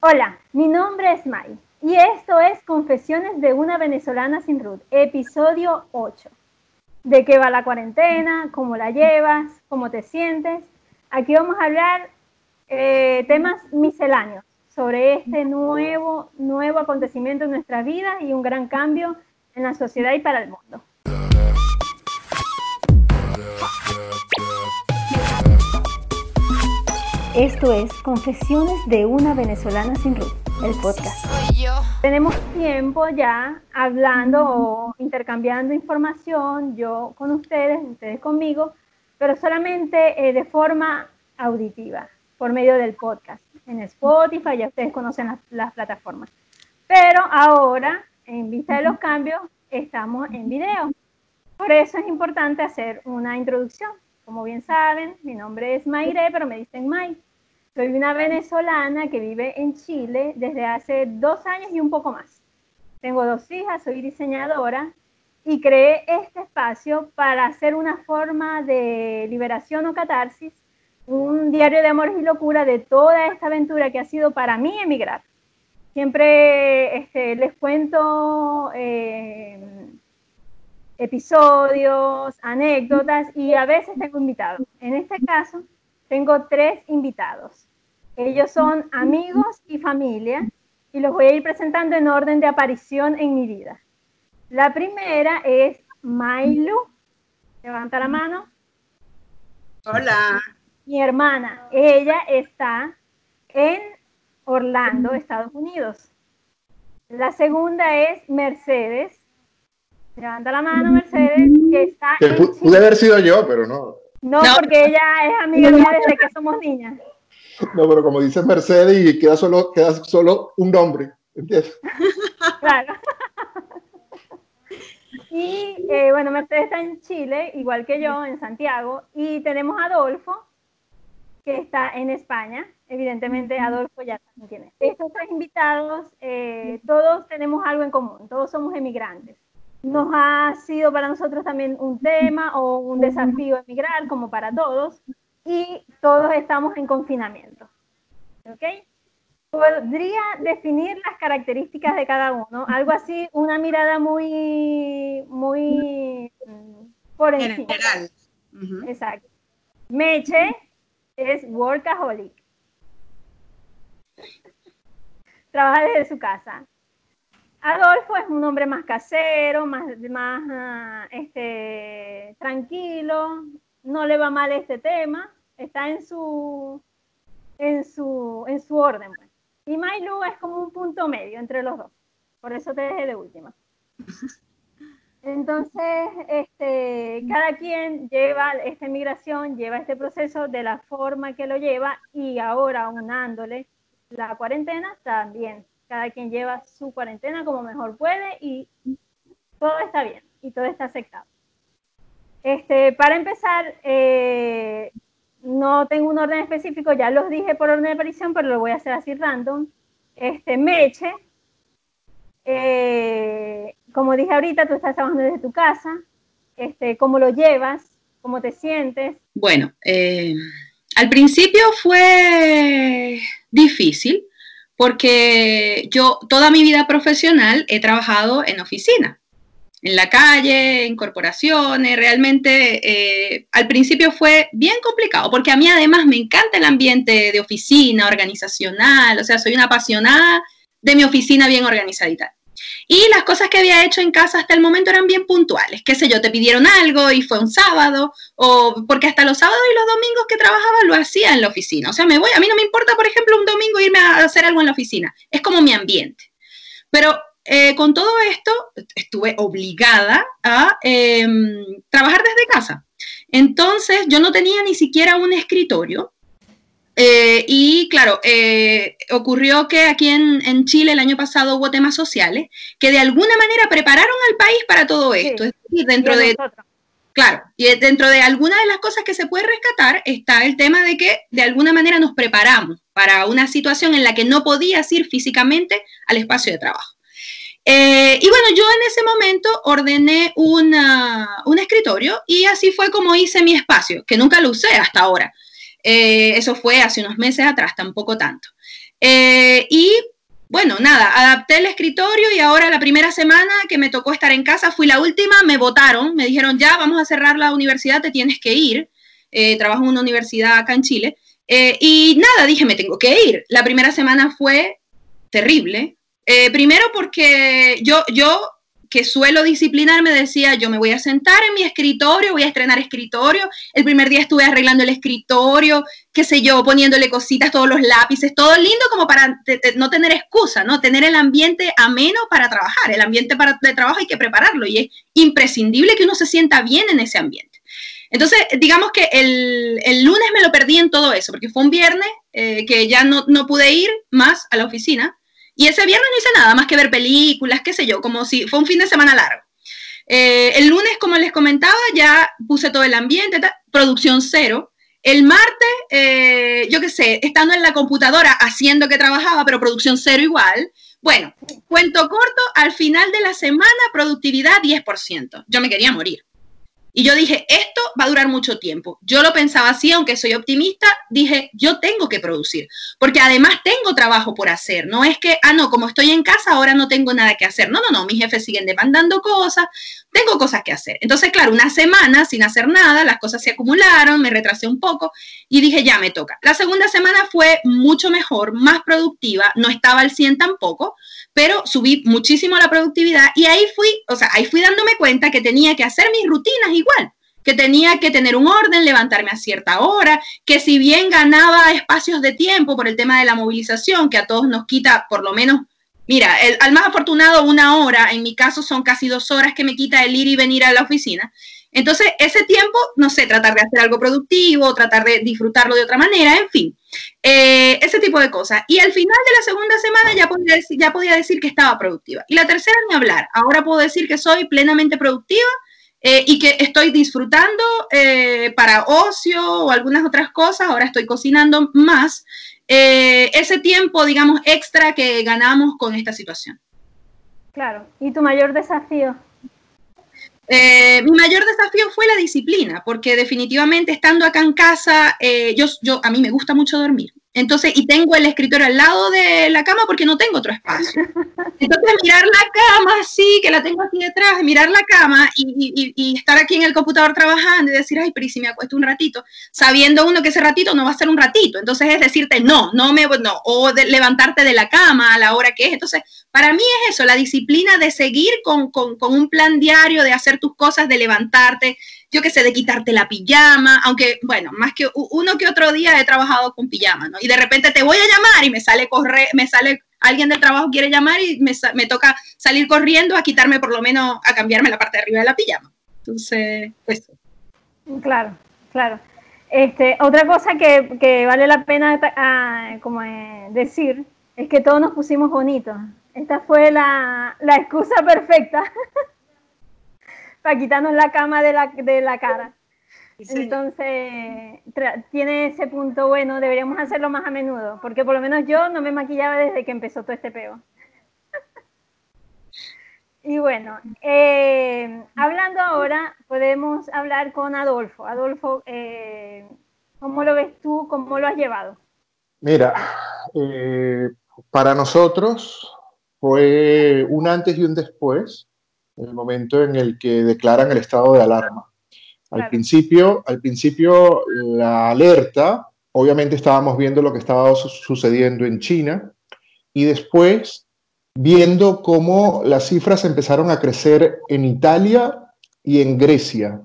Hola, mi nombre es Mai y esto es Confesiones de una venezolana sin Ruth, episodio 8. ¿De qué va la cuarentena? ¿Cómo la llevas? ¿Cómo te sientes? Aquí vamos a hablar eh, temas misceláneos sobre este nuevo, nuevo acontecimiento en nuestra vida y un gran cambio en la sociedad y para el mundo. Esto es Confesiones de una venezolana sin Ruth, el podcast. Tenemos tiempo ya hablando o intercambiando información, yo con ustedes, ustedes conmigo, pero solamente eh, de forma auditiva, por medio del podcast. En Spotify, ya ustedes conocen las, las plataformas. Pero ahora, en vista de los cambios, estamos en video. Por eso es importante hacer una introducción. Como bien saben, mi nombre es Mayre, pero me dicen May. Soy una venezolana que vive en Chile desde hace dos años y un poco más. Tengo dos hijas, soy diseñadora y creé este espacio para hacer una forma de liberación o catarsis, un diario de amor y locura de toda esta aventura que ha sido para mí emigrar. Siempre este, les cuento eh, episodios, anécdotas y a veces tengo invitados. En este caso, tengo tres invitados. Ellos son amigos y familia y los voy a ir presentando en orden de aparición en mi vida. La primera es Mailu. Levanta la mano. Hola. Mi hermana. Ella está en Orlando, Estados Unidos. La segunda es Mercedes. Levanta la mano, Mercedes, que está. Que pude haber sido yo, pero no. No, porque ella es amiga mía desde que somos niñas. No, pero como dice Mercedes y queda solo, queda solo un nombre, ¿entiendes? Claro. Y eh, bueno, Mercedes está en Chile, igual que yo, en Santiago, y tenemos a Adolfo, que está en España. Evidentemente, Adolfo ya también tiene. Estos tres invitados, eh, todos tenemos algo en común, todos somos emigrantes. Nos ha sido para nosotros también un tema o un desafío emigrar, como para todos y todos estamos en confinamiento. ¿Ok? Podría definir las características de cada uno, algo así, una mirada muy, muy mm, por encima. General. Exacto. Meche es workaholic. Trabaja desde su casa. Adolfo es un hombre más casero, más, más ah, este, tranquilo, no le va mal este tema, está en su, en su, en su orden. Pues. Y Mailu es como un punto medio entre los dos. Por eso te dejé de última. Entonces, este, cada quien lleva esta migración, lleva este proceso de la forma que lo lleva y ahora unándole la cuarentena también. Cada quien lleva su cuarentena como mejor puede y todo está bien y todo está aceptado. Este, para empezar, eh, no tengo un orden específico, ya los dije por orden de aparición, pero lo voy a hacer así random. Este, Meche, eh, como dije ahorita, tú estás trabajando desde tu casa, este, ¿cómo lo llevas? ¿Cómo te sientes? Bueno, eh, al principio fue difícil porque yo toda mi vida profesional he trabajado en oficina en la calle, en corporaciones, realmente eh, al principio fue bien complicado, porque a mí además me encanta el ambiente de oficina, organizacional, o sea, soy una apasionada de mi oficina bien organizadita. Y las cosas que había hecho en casa hasta el momento eran bien puntuales, qué sé yo, te pidieron algo y fue un sábado, o porque hasta los sábados y los domingos que trabajaba lo hacía en la oficina. O sea, me voy, a mí no me importa, por ejemplo, un domingo irme a hacer algo en la oficina, es como mi ambiente. Pero eh, con todo esto, estuve obligada a em, trabajar desde casa. Entonces, yo no tenía ni siquiera un escritorio. Eh, y claro, eh, ocurrió que aquí en, Chile el año pasado hubo temas sociales que de alguna manera prepararon al país para todo esto. Es decir, dentro de... Claro, y dentro de alguna de las cosas que se puede rescatar está el tema de que de alguna manera nos preparamos para una situación en la que no podías ir físicamente al espacio de trabajo. Eh, y bueno, yo en ese momento ordené un escritorio y así fue como hice mi espacio, que nunca lo usé hasta ahora. Eh, eso fue hace unos meses atrás, tampoco tanto. Eh, y bueno, nada, adapté el escritorio y ahora la primera semana que me tocó estar en casa, fui la última, me votaron, me dijeron, ya, vamos a cerrar la universidad, te tienes que ir. trabajo en una universidad acá en Chile. y nada, dije, me tengo que ir. La primera semana fue terrible. primero porque yo, yo que suelo disciplinarme decía, yo me voy a sentar en mi escritorio, voy a estrenar escritorio. El primer día estuve arreglando el escritorio, qué sé yo, poniéndole cositas, todos los lápices, todo lindo como para no tener excusa, ¿no? Tener el ambiente ameno para trabajar. El ambiente para, de trabajo hay que prepararlo y es imprescindible que uno se sienta bien en ese ambiente. Entonces, digamos que el, el lunes me lo perdí en todo eso, porque fue un viernes eh, que ya no, no pude ir más a la oficina y ese viernes no hice nada más que ver películas, qué sé yo, como si fue un fin de semana largo. Eh, el lunes, como les comentaba, ya puse todo el ambiente, producción cero. El martes, eh, yo qué sé, estando en la computadora haciendo que trabajaba, pero producción cero igual. Bueno, cuento corto, al final de la semana, productividad 10%. Yo me quería morir. Y yo dije, esto va a durar mucho tiempo. Yo lo pensaba así, aunque soy optimista, dije, yo tengo que producir, porque además tengo trabajo por hacer. No es que, ah, no, como estoy en casa, ahora no tengo nada que hacer. No, no, no, mis jefes siguen demandando cosas, tengo cosas que hacer. Entonces, claro, una semana sin hacer nada, las cosas se acumularon, me retrasé un poco y dije, ya me toca. La segunda semana fue mucho mejor, más productiva, no estaba al 100 tampoco, pero subí muchísimo la productividad y ahí fui, o sea, ahí fui dándome cuenta que tenía que hacer mis rutinas igual, que tenía que tener un orden, levantarme a cierta hora, que si bien ganaba espacios de tiempo por el tema de la movilización, que a todos nos quita por lo menos, mira, al más afortunado una hora, en mi caso son casi dos horas que me quita el ir y venir a la oficina. Entonces, ese tiempo, no sé, tratar de hacer algo productivo, tratar de disfrutarlo de otra manera, en fin. Eh, ese tipo de cosas. Y al final de la segunda semana ya podía, decir, ya podía decir que estaba productiva. Y la tercera ni hablar. Ahora puedo decir que soy plenamente productiva eh, y que estoy disfrutando eh, para ocio o algunas otras cosas. Ahora estoy cocinando más. Ese tiempo, digamos, extra que ganamos con esta situación. Claro. ¿Y tu mayor desafío? Eh, mi mayor desafío fue la disciplina, porque definitivamente estando acá en casa, eh, yo, yo, a mí me gusta mucho dormir. Entonces, y tengo el escritorio al lado de la cama porque no tengo otro espacio. Entonces, mirar la cama así, que la tengo aquí detrás, mirar la cama y, y, estar aquí en el computador trabajando y decir, ay, pero si me acuesto un ratito, sabiendo uno que ese ratito no va a ser un ratito. Entonces, es decirte, no, no me, no, o de levantarte de la cama a la hora que es. Entonces, para mí es eso, la disciplina de seguir con, con, con un plan diario, de hacer tus cosas, de levantarte, yo qué sé, de quitarte la pijama, aunque, bueno, más que uno que otro día he trabajado con pijama, ¿no? Y de repente te voy a llamar y me sale correr, me sale alguien del trabajo quiere llamar y me, me, toca salir corriendo a quitarme por lo menos, a cambiarme la parte de arriba de la pijama. Entonces, pues. Claro, claro. Este, otra cosa que, que vale la pena ah, como eh, decir es que todos nos pusimos bonitos. Esta fue la, la excusa perfecta para quitarnos la cama de la, de la cara. Entonces, tiene ese punto bueno, deberíamos hacerlo más a menudo, porque por lo menos yo no me maquillaba desde que empezó todo este peo. y bueno, eh, hablando ahora, podemos hablar con Adolfo. Adolfo, eh, ¿cómo lo ves tú? ¿Cómo lo has llevado? Mira, eh, para nosotros fue un antes y un después el momento en el que declaran el estado de alarma. Al, principio, al principio, la alerta, obviamente estábamos viendo lo que estaba sucediendo en China y después viendo cómo las cifras empezaron a crecer en Italia y en Grecia.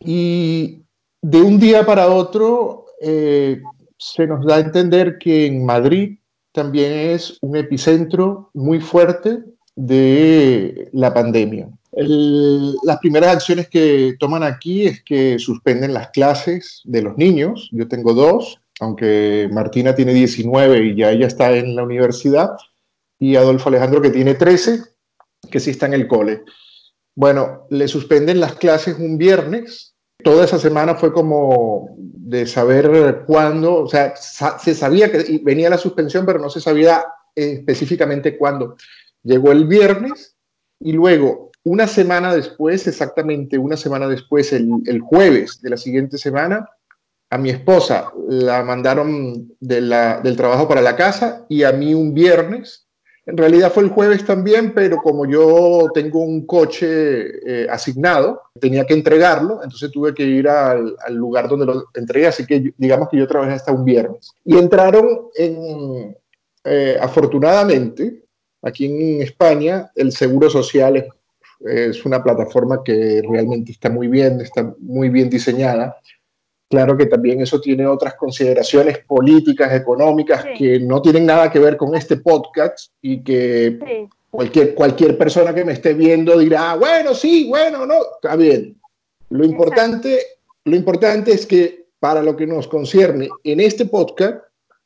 Y de un día para otro eh, se nos da a entender que en Madrid también es un epicentro muy fuerte de la pandemia. las primeras acciones que toman aquí es que suspenden las clases de los niños. Yo tengo dos, aunque Martina tiene 19 y ya ella está en la universidad, y Adolfo Alejandro que tiene 13, que sí está en el cole. Bueno, le suspenden las clases un viernes. Toda esa semana fue como de saber cuándo, o sea, se sabía que venía la suspensión, pero no se sabía específicamente cuándo. Llegó el viernes y luego, una semana después, exactamente una semana después, el, jueves de la siguiente semana, a mi esposa la mandaron del trabajo para la casa y a mí un viernes. En realidad fue el jueves también, pero como yo tengo un coche eh, asignado, tenía que entregarlo, entonces tuve que ir al, lugar donde lo entregué, así que digamos que yo trabajé hasta un viernes. Y entraron en, eh, afortunadamente, aquí en España, el Seguro Social es, es una plataforma que realmente está muy bien, está muy bien diseñada. Claro que también eso tiene otras consideraciones políticas, económicas, que no tienen nada que ver con este podcast y que cualquier, cualquier persona que me esté viendo dirá, bueno, sí, bueno, no, está bien. Lo importante, lo importante es que para lo que nos concierne en este podcast,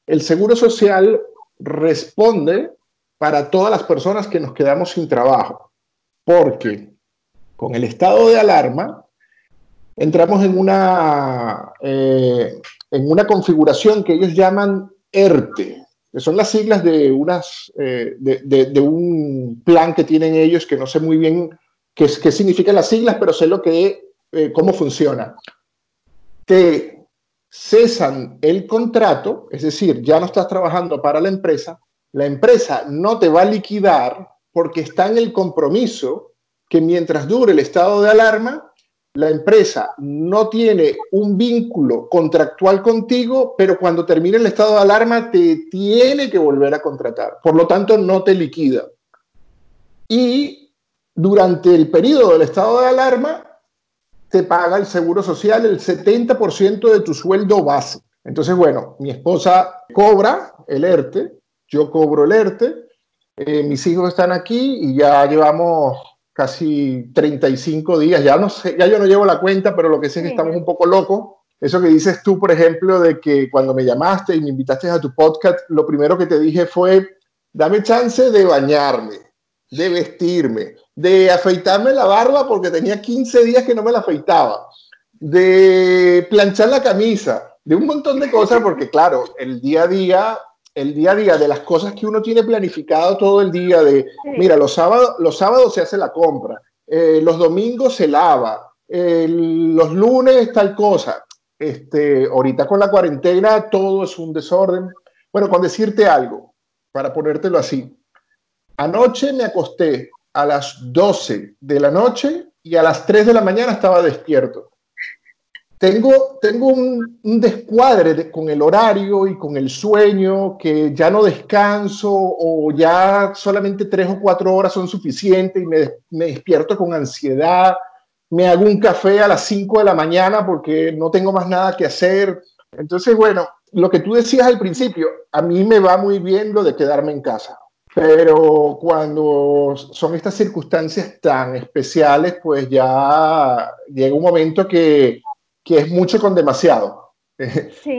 el Seguro Social responde para todas las personas que nos quedamos sin trabajo, porque con el estado de alarma, entramos en una, eh, en una configuración que ellos llaman ERTE, que son las siglas de, eh, un plan que tienen ellos que no sé muy bien qué, qué significan las siglas, pero sé lo que, eh, cómo funciona. Te cesan el contrato, es decir, ya no estás trabajando para la empresa, la empresa no te va a liquidar porque está en el compromiso que mientras dure el estado de alarma, la empresa no tiene un vínculo contractual contigo, pero cuando termine el estado de alarma te tiene que volver a contratar. Por lo tanto, no te liquida. Y durante el periodo del estado de alarma, te paga el seguro social el 70% de tu sueldo base. Entonces, bueno, mi esposa cobra el ERTE, yo cobro el ERTE, eh, mis hijos están aquí y ya llevamos casi 35 días, ya no sé, ya yo no llevo la cuenta, pero lo que sé es que estamos un poco locos. Eso que dices tú, por ejemplo, de que cuando me llamaste y me invitaste a tu podcast, lo primero que te dije fue, dame chance de bañarme, de vestirme, de afeitarme la barba porque tenía 15 días que no me la afeitaba, de planchar la camisa, de un montón de cosas, porque claro, el día a día el día a día de las cosas que uno tiene planificado todo el día, de, mira, los sábados, los sábados se hace la compra, eh, los domingos se lava, los lunes tal cosa. Este, ahorita con la cuarentena todo es un desorden. Bueno, con decirte algo, para ponértelo así, anoche me acosté a las 12 de la noche y a las 3 de la mañana estaba despierto tengo, tengo un, descuadre con el horario y con el sueño, que ya no descanso o ya solamente tres o cuatro horas son suficientes y me, me despierto con ansiedad, me hago un café a las cinco de la mañana porque no tengo más nada que hacer. Entonces, bueno, lo que tú decías al principio, a mí me va muy bien lo de quedarme en casa. Pero cuando son estas circunstancias tan especiales, pues ya llega un momento que que es mucho con demasiado.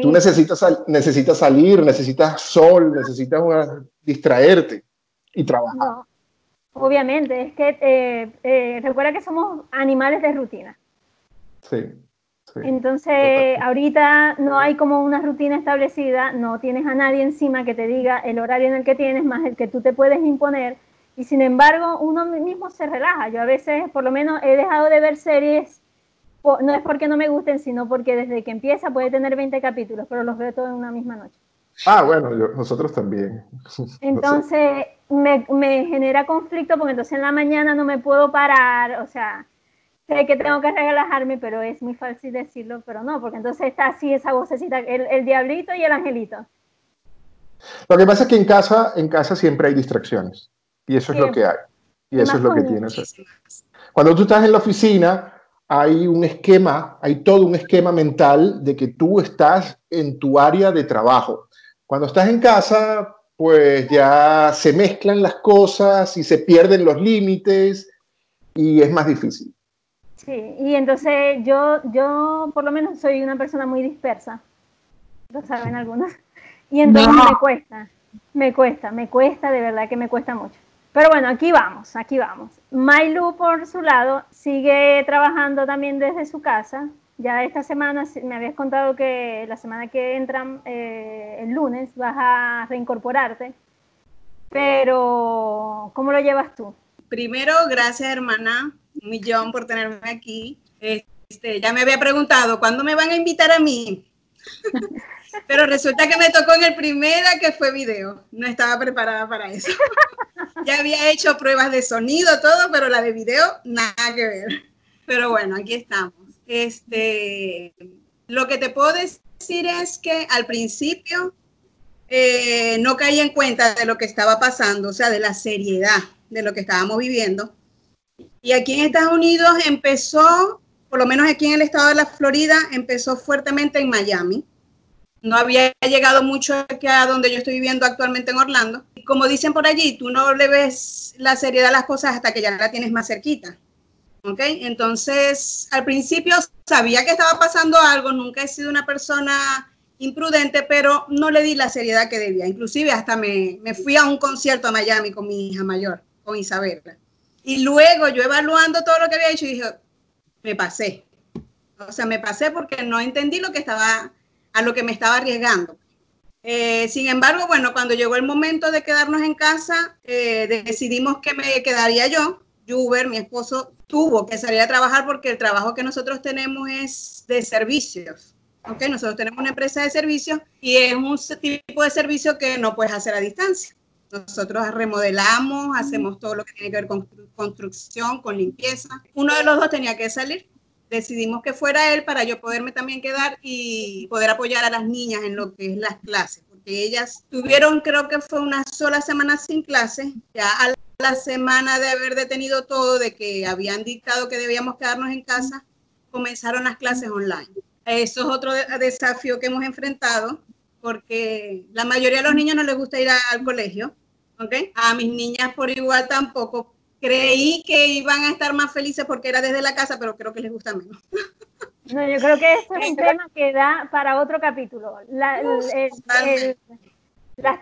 Tú necesitas, necesitas salir, necesitas sol, necesitas distraerte y trabajar. obviamente, es que eh, eh, recuerda que somos animales de rutina. Sí. Entonces, ahorita no hay como una rutina establecida, no tienes a nadie encima que te diga el horario en el que tienes más el que tú te puedes imponer y sin embargo uno mismo se relaja. Yo a veces, por lo menos, he dejado de ver series no es porque no me gusten, sino porque desde que empieza puede tener 20 capítulos, pero los veo todos en una misma noche. Ah, bueno, nosotros también. Entonces me, me, genera conflicto porque entonces en la mañana no me puedo parar, o sea, sé que tengo que relajarme, pero es muy fácil decirlo, pero no, porque entonces está así esa vocecita, el, el diablito y el angelito. Lo que pasa es que en casa, en casa siempre hay distracciones y eso es lo que hay. Y eso es lo que tienes. Cuando tú estás en la oficina, hay un esquema, hay todo un esquema mental de que tú estás en tu área de trabajo. Cuando estás en casa, pues ya se mezclan las cosas y se pierden los límites y es más difícil. Sí, y entonces yo, yo por lo menos soy una persona muy dispersa, lo saben algunos, y entonces me cuesta, me cuesta, me cuesta, de verdad que me cuesta mucho. Pero bueno, aquí vamos, aquí vamos. Mailu, por su lado, sigue trabajando también desde su casa. Ya esta semana me habías contado que la semana que entran eh, el lunes vas a reincorporarte. Pero, ¿cómo lo llevas tú? Primero, gracias hermana, un millón por tenerme aquí. Este, ya me había preguntado, ¿cuándo me van a invitar a mí? Pero resulta que me tocó en el primera que fue video. No estaba preparada para eso. ya había hecho pruebas de sonido, todo, pero la de video, nada que ver. Pero bueno, aquí estamos. Este, lo que te puedo decir es que al principio eh, no caí en cuenta de lo que estaba pasando, o sea, de la seriedad de lo que estábamos viviendo. Y aquí en Estados Unidos empezó, por lo menos aquí en el estado de la Florida, empezó fuertemente en Miami no había llegado mucho aquí a donde yo estoy viviendo actualmente en Orlando. Como dicen por allí, tú no le ves la seriedad a las cosas hasta que ya la tienes más cerquita. ¿Ok? Entonces, al principio sabía que estaba pasando algo, nunca he sido una persona imprudente, pero no le di la seriedad que debía. Inclusive hasta me, me fui a un concierto a Miami con mi hija mayor, con Isabela. Y luego yo evaluando todo lo que había hecho, dije, me pasé. O sea, me pasé porque no entendí lo que estaba a lo que me estaba arriesgando. Eh, sin embargo, bueno, cuando llegó el momento de quedarnos en casa, eh, decidimos que me quedaría yo. Juber, mi esposo, tuvo que salir a trabajar porque el trabajo que nosotros tenemos es de servicios. ¿ok? Nosotros tenemos una empresa de servicios y es un tipo de servicio que no puedes hacer a distancia. Nosotros remodelamos, hacemos todo lo que tiene que ver con construcción, con limpieza. Uno de los dos tenía que salir decidimos que fuera él para yo poderme también quedar y poder apoyar a las niñas en lo que es las clases, porque ellas tuvieron, creo que fue una sola semana sin clases, ya a la semana de haber detenido todo, de que habían dictado que debíamos quedarnos en casa, comenzaron las clases online. Eso es otro desafío que hemos enfrentado, porque la mayoría de los niños no les gusta ir al colegio, ¿ok? A mis niñas por igual tampoco, creí que iban a estar más felices porque era desde la casa, pero creo que les gusta menos. No, yo creo que eso es un tema que da para otro capítulo, las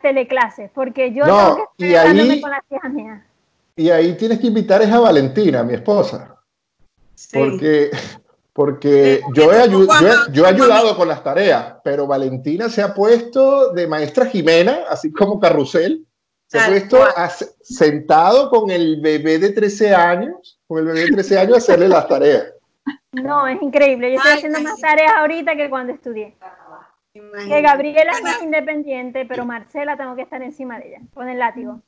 teleclases, porque yo no, tengo que ahí, con las hijas mías. Y ahí tienes que invitar a Valentina, mi esposa, porque, porque yo, he, yo he ayudado con las tareas, pero Valentina se ha puesto de maestra Jimena, así como Carrusel, se ha puesto sentado con el bebé de 13 años, con el bebé de 13 años a hacerle las tareas. No, es increíble. Yo estoy haciendo más tareas ahorita que cuando estudié. Que Gabriela es más independiente, pero Marcela tengo que estar encima de ella, con el látigo.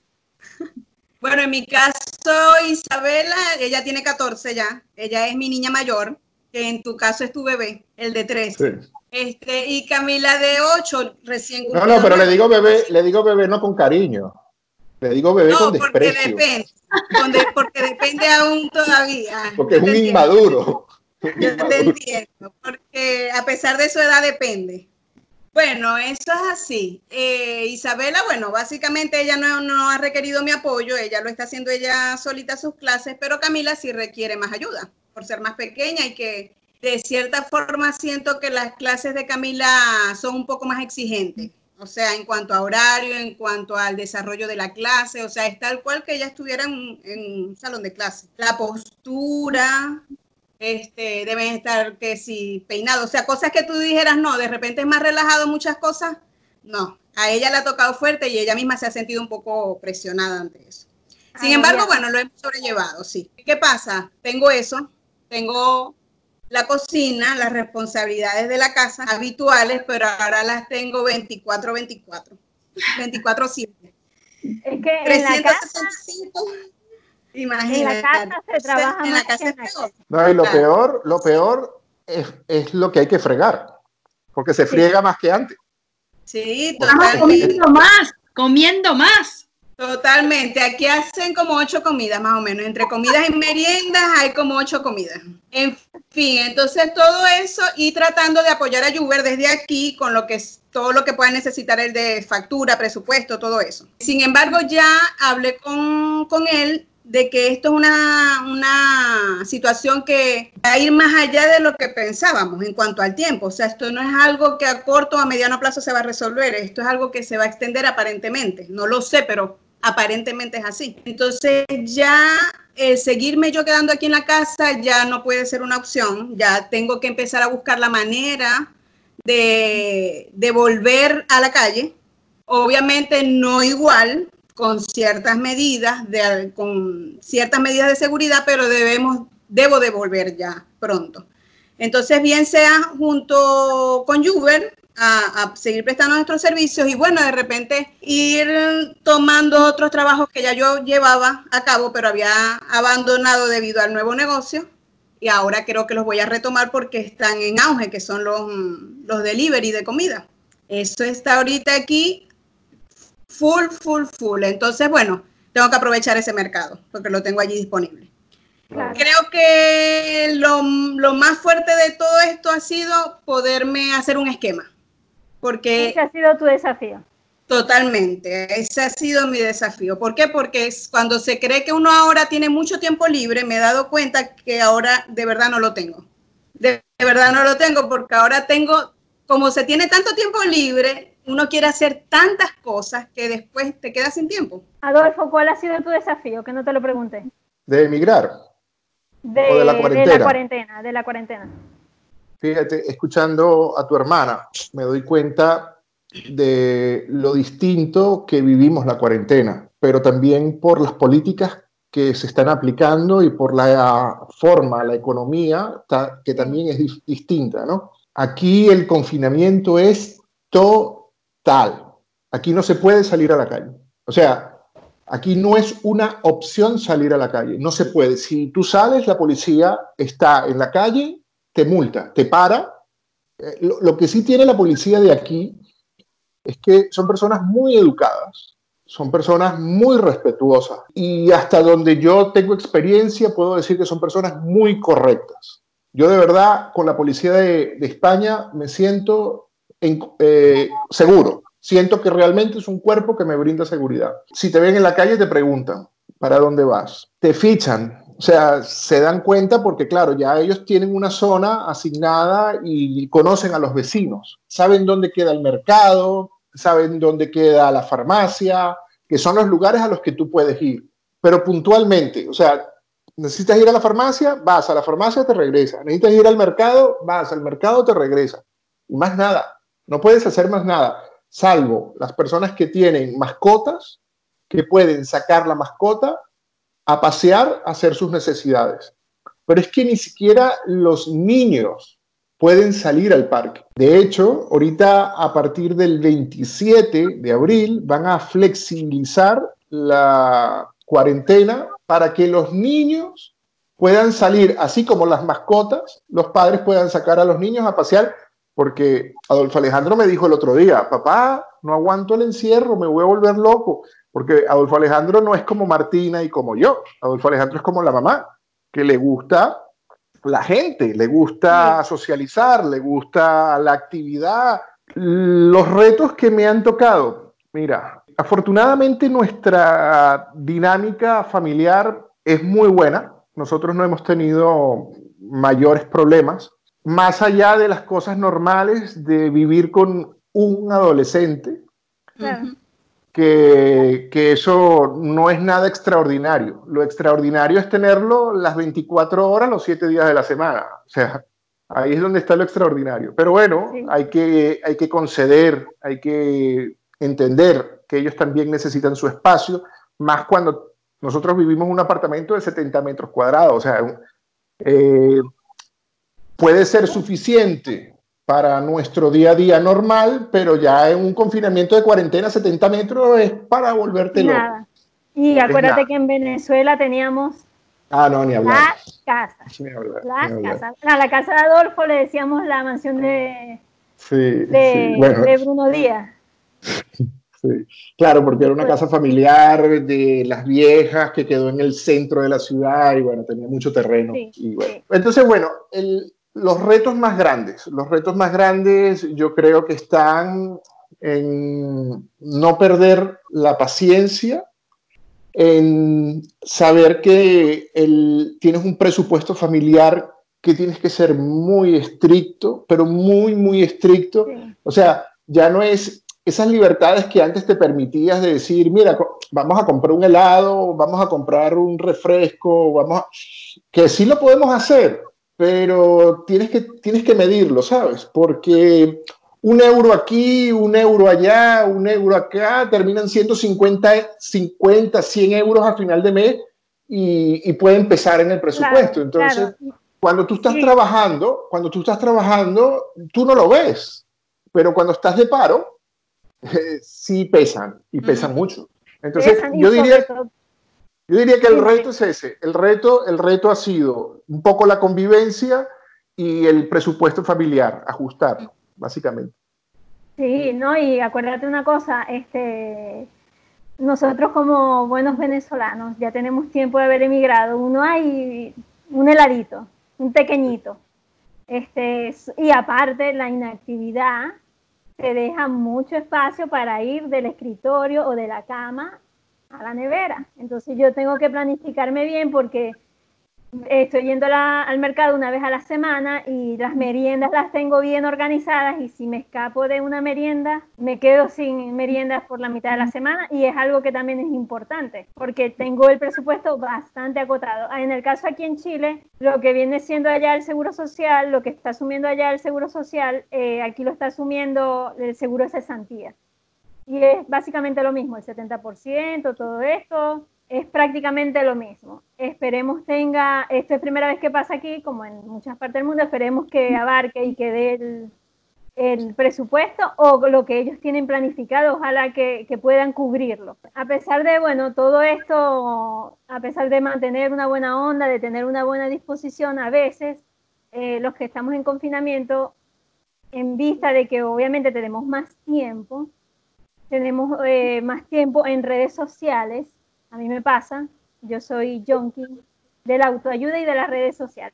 Bueno, en mi caso, Isabela, ella tiene 14 ya. Ella es mi niña mayor, que en tu caso es tu bebé, el de 13. Este, y Camila de 8, recién No, no, pero le digo bebé, le digo bebé no con cariño. Le digo bebé con desprecio. Porque depende, porque depende aún todavía. Porque es un inmaduro. Yo te entiendo, porque a pesar de su edad depende. Bueno, eso es así. Eh, Isabela, bueno, básicamente ella no, no, ha requerido mi apoyo, ella lo está haciendo ella solita sus clases, pero Camila sí requiere más ayuda por ser más pequeña y que de cierta forma siento que las clases de Camila son un poco más exigentes o sea, en cuanto a horario, en cuanto al desarrollo de la clase, o sea, es tal cual que ella estuviera en, un salón de clase. La postura, este, deben estar que si peinado, o sea, cosas que tú dijeras, no, de repente es más relajado muchas cosas, no, a ella le ha tocado fuerte y ella misma se ha sentido un poco presionada ante eso. Sin embargo, bueno, lo hemos sobrellevado, sí. ¿Qué pasa? Tengo eso, tengo la cocina, las responsabilidades de la casa habituales, pero ahora las tengo 24-24, 24-7. Es que en la casa, imagínate. En la casa se trabaja en la casa es peor. No, y lo peor, lo peor es, es, lo que hay que fregar, porque se friega más que antes. Sí, totalmente. comiendo más, comiendo más. Totalmente. Aquí hacen como ocho comidas más o menos. Entre comidas y meriendas hay como ocho comidas. En fin, entonces todo eso y tratando de apoyar a Juber desde aquí con lo que es todo lo que pueda necesitar el de factura, presupuesto, todo eso. Sin embargo, ya hablé con, con él de que esto es una, una, situación que va a ir más allá de lo que pensábamos en cuanto al tiempo. O sea, esto no es algo que a corto o a mediano plazo se va a resolver, esto es algo que se va a extender aparentemente. No lo sé, pero aparentemente es así. Entonces ya el seguirme yo quedando aquí en la casa ya no puede ser una opción, ya tengo que empezar a buscar la manera de, de volver a la calle, obviamente no igual, con ciertas medidas, de, con ciertas medidas de seguridad, pero debemos, debo de volver ya pronto. Entonces, bien sea junto con Uber a, seguir prestando nuestros servicios y bueno, de repente ir tomando otros trabajos que ya yo llevaba a cabo, pero había abandonado debido al nuevo negocio y ahora creo que los voy a retomar porque están en auge, que son los, los delivery de comida. Eso está ahorita aquí full, full, full. Entonces, bueno, tengo que aprovechar ese mercado porque lo tengo allí disponible. Creo que lo, lo, más fuerte de todo esto ha sido poderme hacer un esquema. Porque ese ha sido tu desafío. Totalmente, ese ha sido mi desafío. ¿Por qué? Porque cuando se cree que uno ahora tiene mucho tiempo libre, me he dado cuenta que ahora de verdad no lo tengo. De, verdad no lo tengo porque ahora tengo, como se tiene tanto tiempo libre, uno quiere hacer tantas cosas que después te quedas sin tiempo. Adolfo, ¿cuál ha sido tu desafío? Que no te lo pregunté. De emigrar. De, de la cuarentena. De la cuarentena, de la cuarentena. Fíjate, escuchando a tu hermana, me doy cuenta de lo distinto que vivimos la cuarentena, pero también por las políticas que se están aplicando y por la forma, la economía, que también es distinta, ¿no? Aquí el confinamiento es total. Aquí no se puede salir a la calle. O sea, aquí no es una opción salir a la calle. No se puede. Si tú sales, la policía está en la calle te multa, te para. Eh, lo, que sí tiene la policía de aquí es que son personas muy educadas, son personas muy respetuosas y hasta donde yo tengo experiencia puedo decir que son personas muy correctas. Yo de verdad con la policía de, España me siento eh, seguro, siento que realmente es un cuerpo que me brinda seguridad. Si te ven en la calle te preguntan, ¿para dónde vas? Te fichan, o sea, se dan cuenta porque, claro, ya ellos tienen una zona asignada y conocen a los vecinos, saben dónde queda el mercado, saben dónde queda la farmacia, que son los lugares a los que tú puedes ir. Pero puntualmente, o sea, necesitas ir a la farmacia, vas a la farmacia, te regresa. Necesitas ir al mercado, vas al mercado, te regresa. Y más nada, no puedes hacer más nada, salvo las personas que tienen mascotas, que pueden sacar la mascota a pasear, a hacer sus necesidades. Pero es que ni siquiera los niños pueden salir al parque. De hecho, ahorita a partir del 27 de abril van a flexibilizar la cuarentena para que los niños puedan salir, así como las mascotas, los padres puedan sacar a los niños a pasear, porque Adolfo Alejandro me dijo el otro día, papá, no aguanto el encierro, me voy a volver loco. Porque Adolfo Alejandro no es como Martina y como yo. Adolfo Alejandro es como la mamá, que le gusta la gente, le gusta socializar, le gusta la actividad. Los retos que me han tocado, mira, afortunadamente nuestra dinámica familiar es muy buena. Nosotros no hemos tenido mayores problemas, más allá de las cosas normales de vivir con un adolescente que, eso no es nada extraordinario. Lo extraordinario es tenerlo las 24 horas, los 7 días de la semana. O sea, ahí es donde está lo extraordinario. Pero bueno, hay, que, hay que conceder, hay que entender que ellos también necesitan su espacio, más cuando nosotros vivimos en un apartamento de 70 metros cuadrados. O sea, eh, puede ser suficiente para nuestro día a día normal, pero ya en un confinamiento de cuarentena 70 metros es para volverte loco. Y acuérdate que en Venezuela teníamos ah, no, ni hablar. las casas. A la casa de Adolfo le decíamos la mansión de, de, Bruno Díaz. Sí, claro, porque era una casa familiar de las viejas que quedó en el centro de la ciudad y bueno, tenía mucho terreno. y bueno. Entonces, bueno, el, los retos más grandes, los retos más grandes yo creo que están en no perder la paciencia, en saber que el, tienes un presupuesto familiar que tienes que ser muy estricto, pero muy, muy estricto. O sea, ya no es esas libertades que antes te permitías de decir, mira, vamos a comprar un helado, vamos a comprar un refresco, vamos a... que sí lo podemos hacer, pero tienes que, tienes que medirlo, ¿sabes? Porque un euro aquí, un euro allá, un euro acá, terminan siendo 50, 50 100 euros a final de mes y, y puede empezar en el presupuesto. Entonces, cuando tú estás trabajando, cuando tú estás trabajando, tú no lo ves. pero cuando estás de paro, eh, sí pesan y pesan mucho. Entonces, yo diría, yo diría que el reto es ese. El reto, el reto ha sido un poco la convivencia y el presupuesto familiar, ajustarlo, básicamente. Sí, no, y acuérdate una cosa, este, nosotros como buenos venezolanos ya tenemos tiempo de haber emigrado. Uno hay un heladito, un pequeñito. Este, y aparte, la inactividad te deja mucho espacio para ir del escritorio o de la cama a la nevera. Entonces yo tengo que planificarme bien porque estoy yendo al mercado una vez a la semana y las meriendas las tengo bien organizadas y si me escapo de una merienda, me quedo sin meriendas por la mitad de la semana y es algo que también es importante porque tengo el presupuesto bastante acotado. Ah, en el caso aquí en Chile, lo que viene siendo allá el Seguro Social, lo que está asumiendo allá el Seguro Social, eh, aquí lo está asumiendo el Seguro de Cesantía. Y es básicamente lo mismo, el 70%, todo esto, es prácticamente lo mismo. Esperemos tenga, esto es primera vez que pasa aquí, como en muchas partes del mundo, esperemos que abarque y que dé el, presupuesto o lo que ellos tienen planificado, ojalá que, puedan cubrirlo. A pesar de, bueno, todo esto, a pesar de mantener una buena onda, de tener una buena disposición, a veces eh, los que estamos en confinamiento, en vista de que obviamente tenemos más tiempo, tenemos eh, más tiempo en redes sociales, a mí me pasa, yo soy junkie de la autoayuda y de las redes sociales.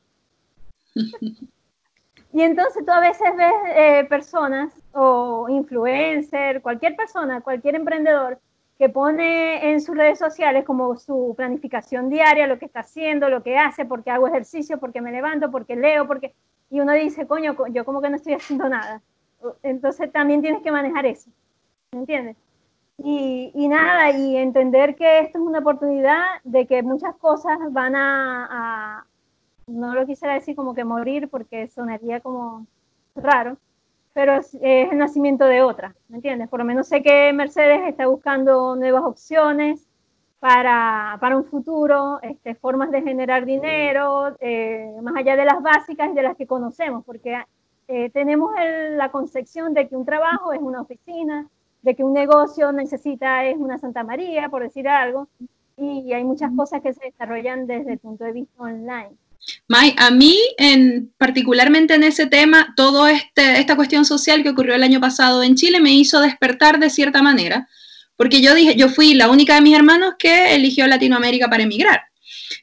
y entonces tú a veces ves eh, personas o influencer, cualquier persona, cualquier emprendedor que pone en sus redes sociales como su planificación diaria, lo que está haciendo, lo que hace, porque hago ejercicio, porque me levanto, porque leo, porque... Y uno dice, coño, yo como que no estoy haciendo nada. Entonces también tienes que manejar eso. ¿Me entiendes? Y, nada, y entender que esto es una oportunidad de que muchas cosas van a, no lo quisiera decir como que morir porque sonaría como raro, pero es, el nacimiento de otra, ¿me entiendes? Por lo menos sé que Mercedes está buscando nuevas opciones para, para un futuro, este, formas de generar dinero, eh, más allá de las básicas y de las que conocemos, porque eh, tenemos la concepción de que un trabajo es una oficina, de que un negocio necesita es una Santa María, por decir algo, y hay muchas cosas que se desarrollan desde el punto de vista online. May, a mí, en, particularmente en ese tema, toda este, esta cuestión social que ocurrió el año pasado en Chile me hizo despertar de cierta manera, porque yo dije, yo fui la única de mis hermanos que eligió Latinoamérica para emigrar.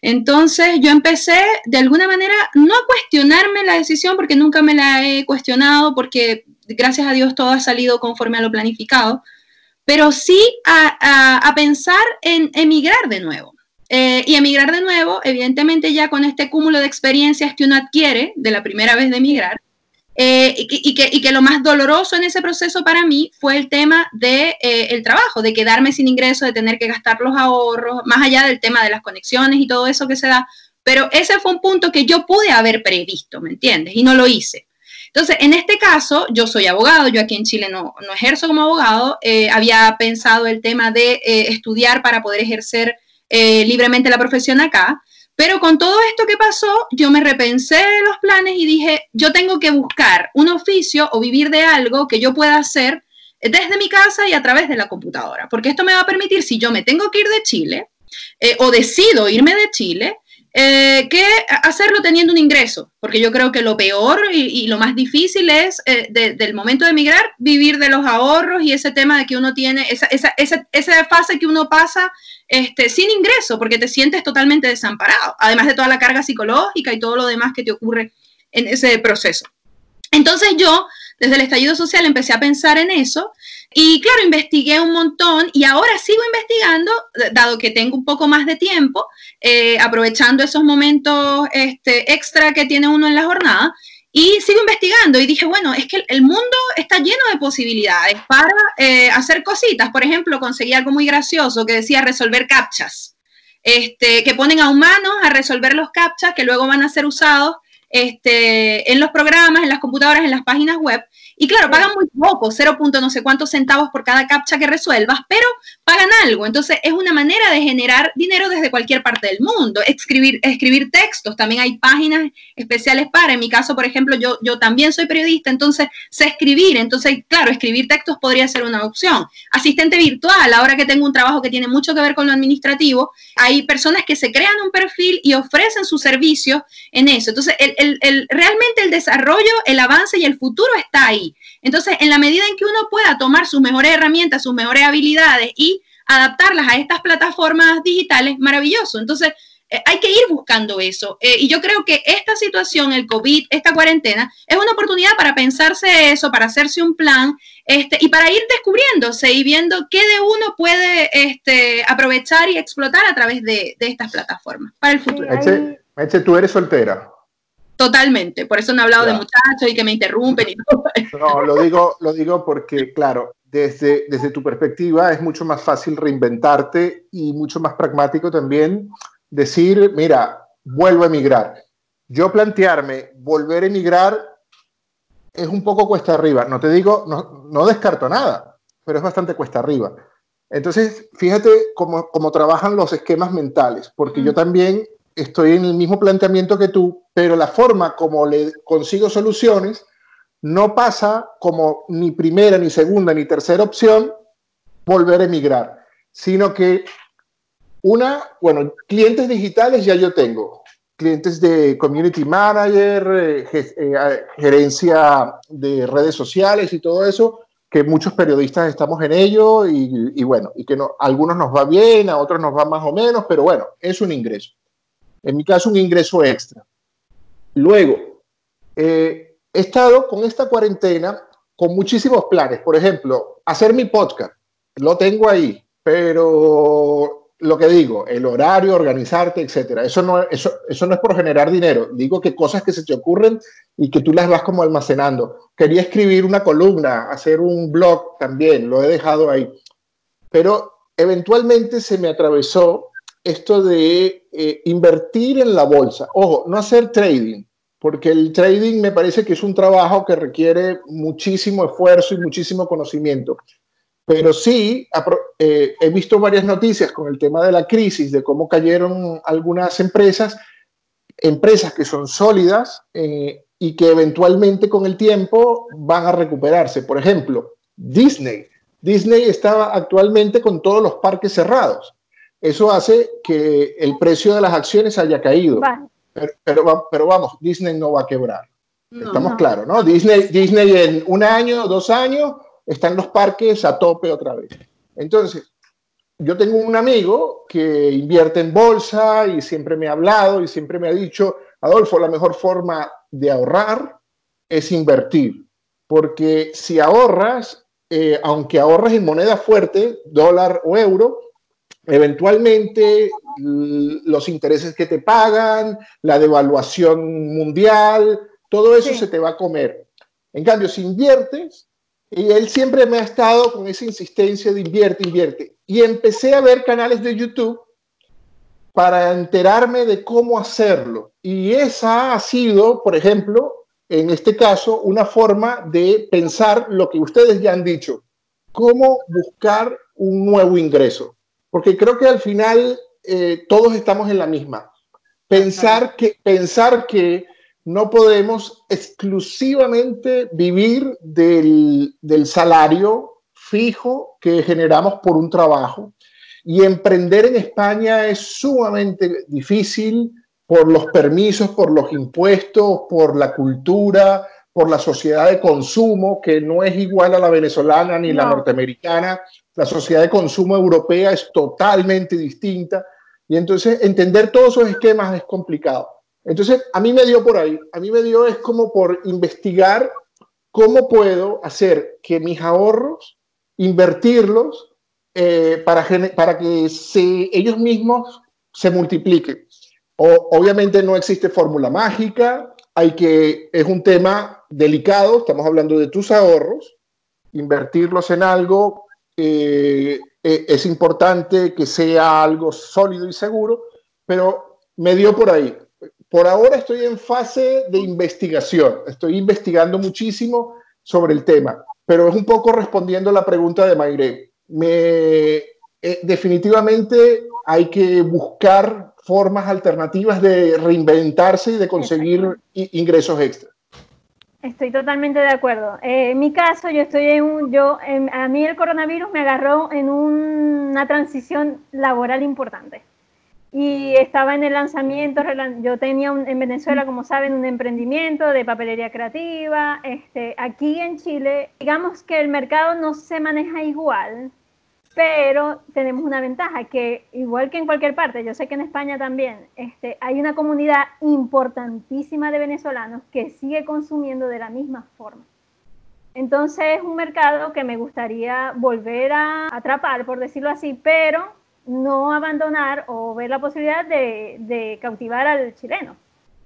Entonces yo empecé de alguna manera no a cuestionarme la decisión, porque nunca me la he cuestionado, porque gracias a Dios todo ha salido conforme a lo planificado, pero sí a, pensar en emigrar de nuevo. Eh, y emigrar de nuevo, evidentemente ya con este cúmulo de experiencias que uno adquiere de la primera vez de emigrar, eh, y, que, lo más doloroso en ese proceso para mí fue el tema del de, eh, el trabajo, de quedarme sin ingreso, de tener que gastar los ahorros, más allá del tema de las conexiones y todo eso que se da. Pero ese fue un punto que yo pude haber previsto, ¿me entiendes? Y no lo hice. Entonces, en este caso, yo soy abogado, yo aquí en Chile no, no ejerzo como abogado, eh, había pensado el tema de eh, estudiar para poder ejercer eh, libremente la profesión acá, pero con todo esto que pasó, yo me repensé los planes y dije, yo tengo que buscar un oficio o vivir de algo que yo pueda hacer desde mi casa y a través de la computadora, porque esto me va a permitir, si yo me tengo que ir de Chile o decido irme de Chile, eh, que hacerlo teniendo un ingreso, porque yo creo que lo peor y, lo más difícil es eh, del momento de emigrar, vivir de los ahorros y ese tema de que uno tiene, esa, esa, esa, esa fase que uno pasa este, sin ingreso, porque te sientes totalmente desamparado, además de toda la carga psicológica y todo lo demás que te ocurre en ese proceso. Entonces yo, desde el estallido social, empecé a pensar en eso y claro, investigué un montón y ahora sigo investigando, dado que tengo un poco más de tiempo, eh, aprovechando esos momentos este, extra que tiene uno en la jornada. Y sigo investigando y dije, bueno, es que el mundo está lleno de posibilidades para eh, hacer cositas. Por ejemplo, conseguí algo muy gracioso que decía resolver captchas, este, que ponen a humanos a resolver los captchas que luego van a ser usados este, en los programas, en las computadoras, en las páginas web. Y claro, pagan muy poco, 0. no sé cuántos centavos por cada captcha que resuelvas, pero pagan algo. Entonces es una manera de generar dinero desde cualquier parte del mundo. Escribir, escribir textos, también hay páginas especiales para. En mi caso, por ejemplo, yo, yo también soy periodista, entonces sé escribir. Entonces, claro, escribir textos podría ser una opción. Asistente virtual, ahora que tengo un trabajo que tiene mucho que ver con lo administrativo, hay personas que se crean un perfil y ofrecen sus servicios en eso. Entonces, el, el, realmente el desarrollo, el avance y el futuro está ahí. Entonces, en la medida en que uno pueda tomar sus mejores herramientas, sus mejores habilidades y adaptarlas a estas plataformas digitales, maravilloso. Entonces, eh, hay que ir buscando eso. Eh, y yo creo que esta situación, el COVID, esta cuarentena, es una oportunidad para pensarse eso, para hacerse un plan este, y para ir descubriéndose y viendo qué de uno puede este, aprovechar y explotar a través de, estas plataformas para el futuro. Meche, tú eres soltera. Totalmente, por eso no he hablado de muchachos y que me interrumpen y todo. No, lo digo, lo digo porque, claro, desde, desde tu perspectiva es mucho más fácil reinventarte y mucho más pragmático también decir, mira, vuelvo a emigrar. Yo plantearme volver a emigrar es un poco cuesta arriba. No te digo, no, no descarto nada, pero es bastante cuesta arriba. Entonces, fíjate cómo, cómo trabajan los esquemas mentales, porque yo también estoy en el mismo planteamiento que tú, pero la forma como le consigo soluciones no pasa como ni primera, ni segunda, ni tercera opción volver a emigrar, sino que una, bueno, clientes digitales ya yo tengo, clientes de community manager, eh, eh, gerencia de redes sociales y todo eso, que muchos periodistas estamos en ello y, bueno, y que no, a algunos nos va bien, a otros nos va más o menos, pero bueno, es un ingreso. En mi caso, un ingreso extra. Luego, eh, he estado con esta cuarentena con muchísimos planes. Por ejemplo, hacer mi podcast. Lo tengo ahí, pero lo que digo, el horario, organizarte, etcétera. Eso no, eso, eso no es por generar dinero. Digo que cosas que se te ocurren y que tú las vas como almacenando. Quería escribir una columna, hacer un blog también, lo he dejado ahí. Pero eventualmente se me atravesó esto de eh, invertir en la bolsa. Ojo, no hacer trading, porque el trading me parece que es un trabajo que requiere muchísimo esfuerzo y muchísimo conocimiento. Pero sí, eh, he visto varias noticias con el tema de la crisis, de cómo cayeron algunas empresas, empresas que son sólidas eh, y que eventualmente con el tiempo van a recuperarse. Por ejemplo, Disney. Disney estaba actualmente con todos los parques cerrados. Eso hace que el precio de las acciones haya caído. Pero, pero, vamos, Disney no va a quebrar. Estamos claros, ¿no? Disney, Disney en un año, dos años, están los parques a tope otra vez. Entonces, yo tengo un amigo que invierte en bolsa y siempre me ha hablado y siempre me ha dicho, Adolfo, la mejor forma de ahorrar es invertir, porque si ahorras, eh, aunque ahorras en moneda fuerte, dólar o euro, eventualmente los intereses que te pagan, la devaluación mundial, todo eso se te va a comer. En cambio, si inviertes, y él siempre me ha estado con esa insistencia de invierte, invierte. Y empecé a ver canales de YouTube para enterarme de cómo hacerlo. Y esa ha sido, por ejemplo, en este caso, una forma de pensar lo que ustedes ya han dicho, cómo buscar un nuevo ingreso porque creo que al final eh, todos estamos en la misma. Pensar que, pensar que no podemos exclusivamente vivir del, del salario fijo que generamos por un trabajo. Y emprender en España es sumamente difícil por los permisos, por los impuestos, por la cultura, por la sociedad de consumo, que no es igual a la venezolana ni la norteamericana. La sociedad de consumo europea es totalmente distinta y entonces entender todos esos esquemas es complicado. Entonces, a mí me dio por ahí, a mí me dio es como por investigar cómo puedo hacer que mis ahorros, invertirlos eh, para, para que se, ellos mismos se multipliquen. Obviamente no existe fórmula mágica, hay que, es un tema delicado, estamos hablando de tus ahorros, invertirlos en algo eh, eh, es importante que sea algo sólido y seguro, pero me dio por ahí. Por ahora estoy en fase de investigación, estoy investigando muchísimo sobre el tema, pero es un poco respondiendo a la pregunta de Mayre. Eh, definitivamente hay que buscar formas alternativas de reinventarse y de conseguir ingresos extra. Estoy totalmente de acuerdo. Eh, en mi caso, yo estoy en un, yo, a mí el coronavirus me agarró en una transición laboral importante. Y estaba en el lanzamiento, yo tenía en Venezuela, como saben, un emprendimiento de papelería creativa. Este, aquí en Chile, digamos que el mercado no se maneja igual, pero tenemos una ventaja que igual que en cualquier parte, yo sé que en España también, este, hay una comunidad importantísima de venezolanos que sigue consumiendo de la misma forma. Entonces es un mercado que me gustaría volver a atrapar, por decirlo así, pero no abandonar o ver la posibilidad de, cautivar al chileno.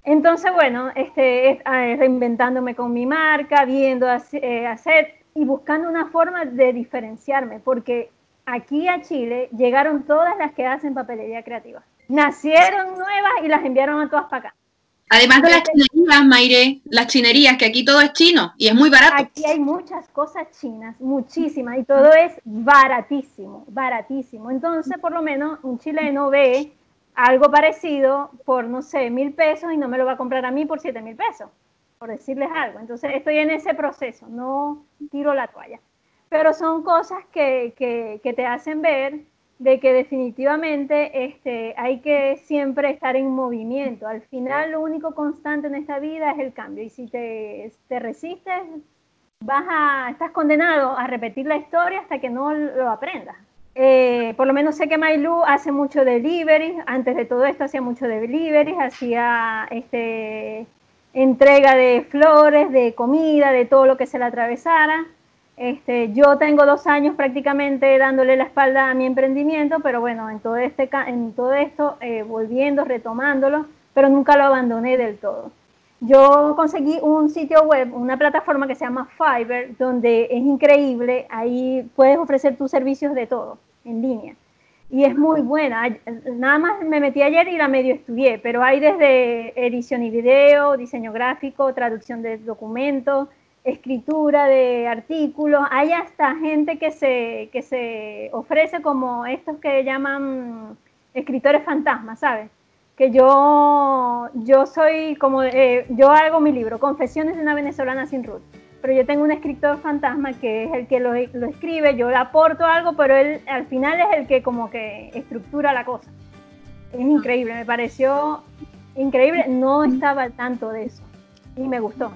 Entonces, bueno, este, reinventándome con mi marca, viendo eh, hacer y buscando una forma de diferenciarme, porque aquí a Chile llegaron todas las que hacen papelería creativa. Nacieron nuevas y las enviaron a todas para acá. Además de las chinerías, Maire, las chinerías, que aquí todo es chino y es muy barato. Aquí hay muchas cosas chinas, muchísimas, y todo es baratísimo, baratísimo. Entonces, por lo menos, un chileno ve algo parecido por, no sé, mil pesos y no me lo va a comprar a mí por siete mil pesos, por decirles algo. Entonces, estoy en ese proceso, no tiro la toalla pero son cosas que, que, te hacen ver de que definitivamente este, hay que siempre estar en movimiento. Al final lo único constante en esta vida es el cambio y si te, te resistes, vas a, estás condenado a repetir la historia hasta que no lo aprendas. Eh, por lo menos sé que Mailu hace mucho delivery, antes de todo esto hacía mucho delivery, hacía este, entrega de flores, de comida, de todo lo que se le atravesara. Este, yo tengo dos años prácticamente dándole la espalda a mi emprendimiento, pero bueno, en todo, este, en todo esto, eh, volviendo, retomándolo, pero nunca lo abandoné del todo. Yo conseguí un sitio web, una plataforma que se llama Fiverr, donde es increíble, ahí puedes ofrecer tus servicios de todo, en línea. Y es muy buena. Nada más me metí ayer y la medio estudié, pero hay desde edición y video, diseño gráfico, traducción de documentos, escritura de artículos, hay hasta gente que se, que se ofrece como estos que llaman escritores fantasmas, ¿sabes? Que yo, yo soy como, eh, yo hago mi libro, Confesiones de una venezolana sin root, pero yo tengo un escritor fantasma que es el que lo, lo escribe, yo le aporto algo, pero él al final es el que como que estructura la cosa. Es increíble, me pareció increíble, no estaba al tanto de eso y me gustó.